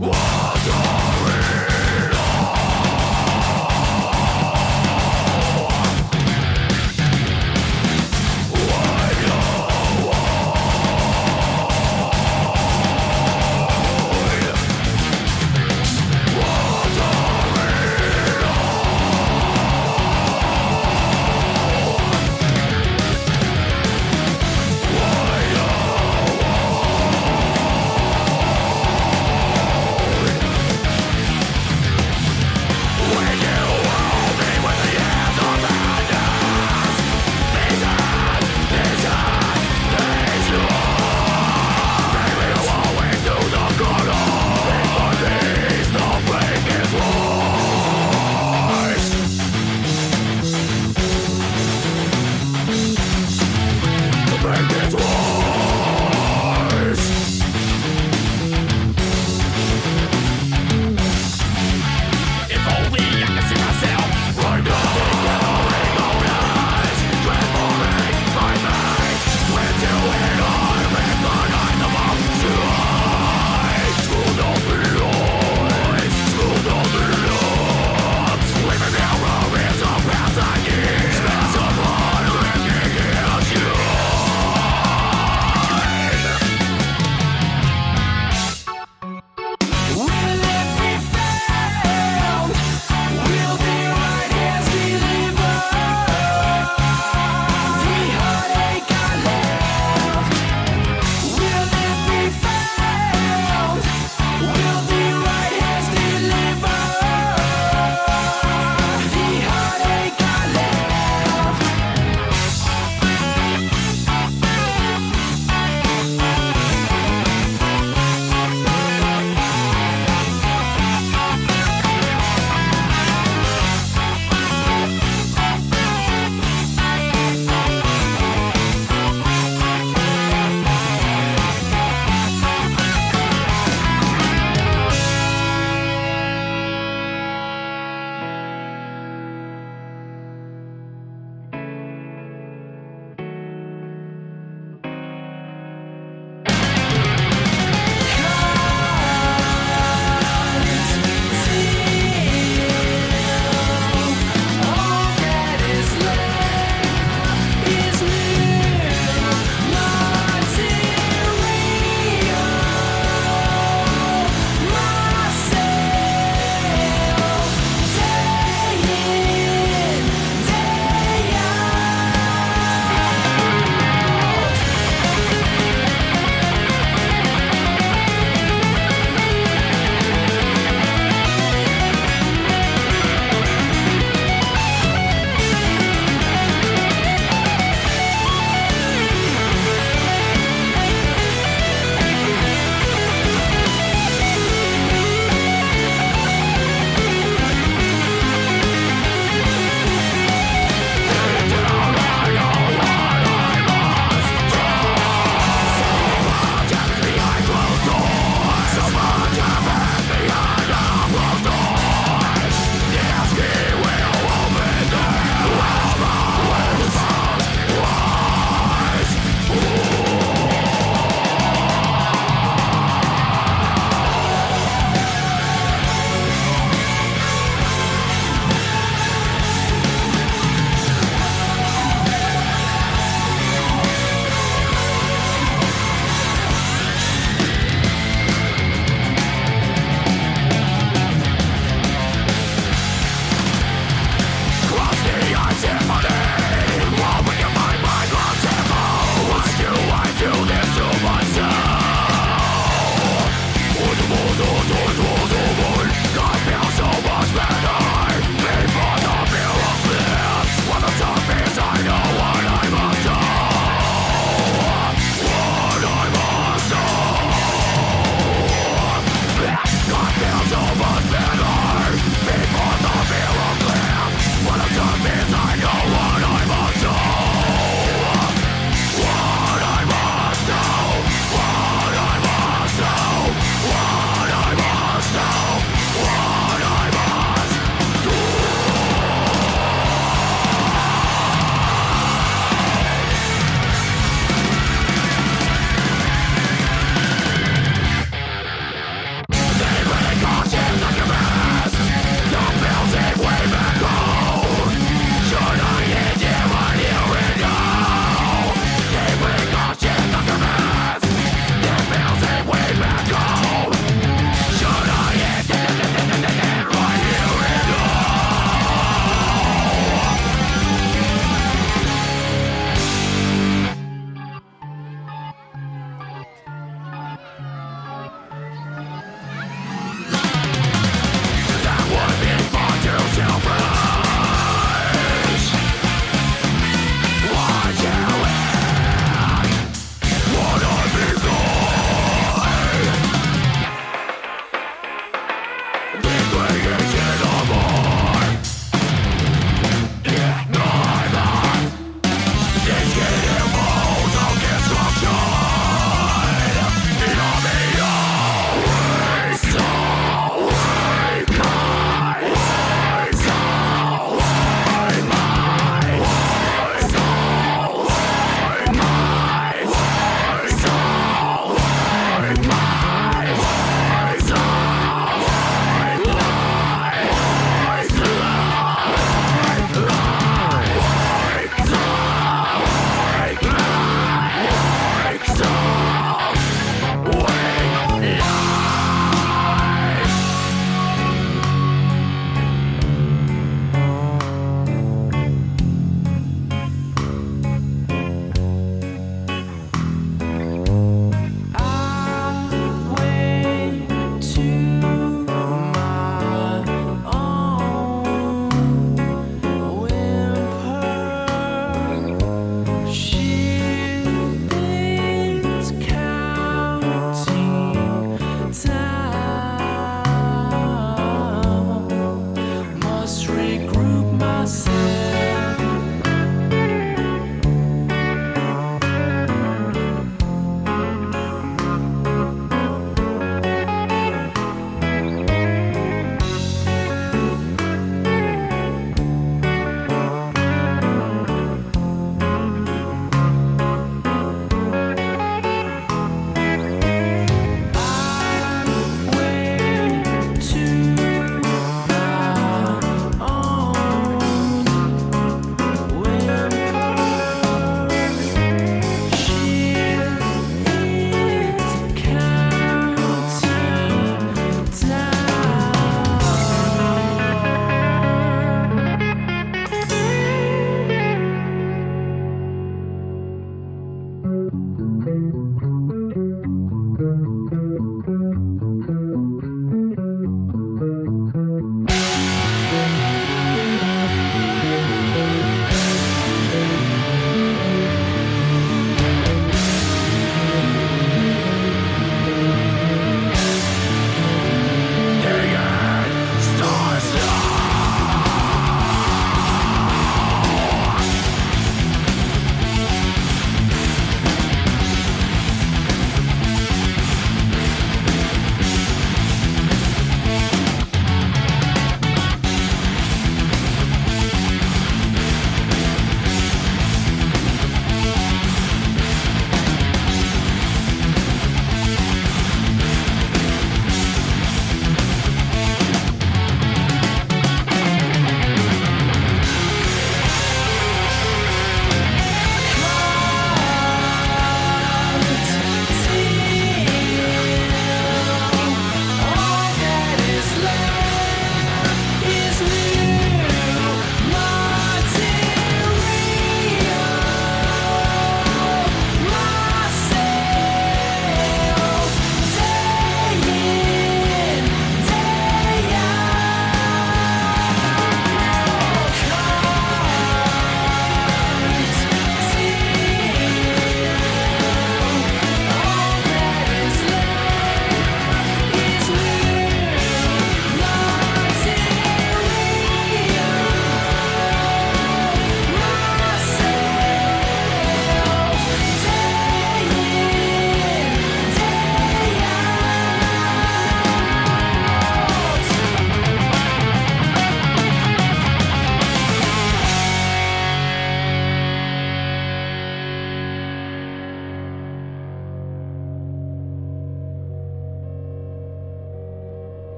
我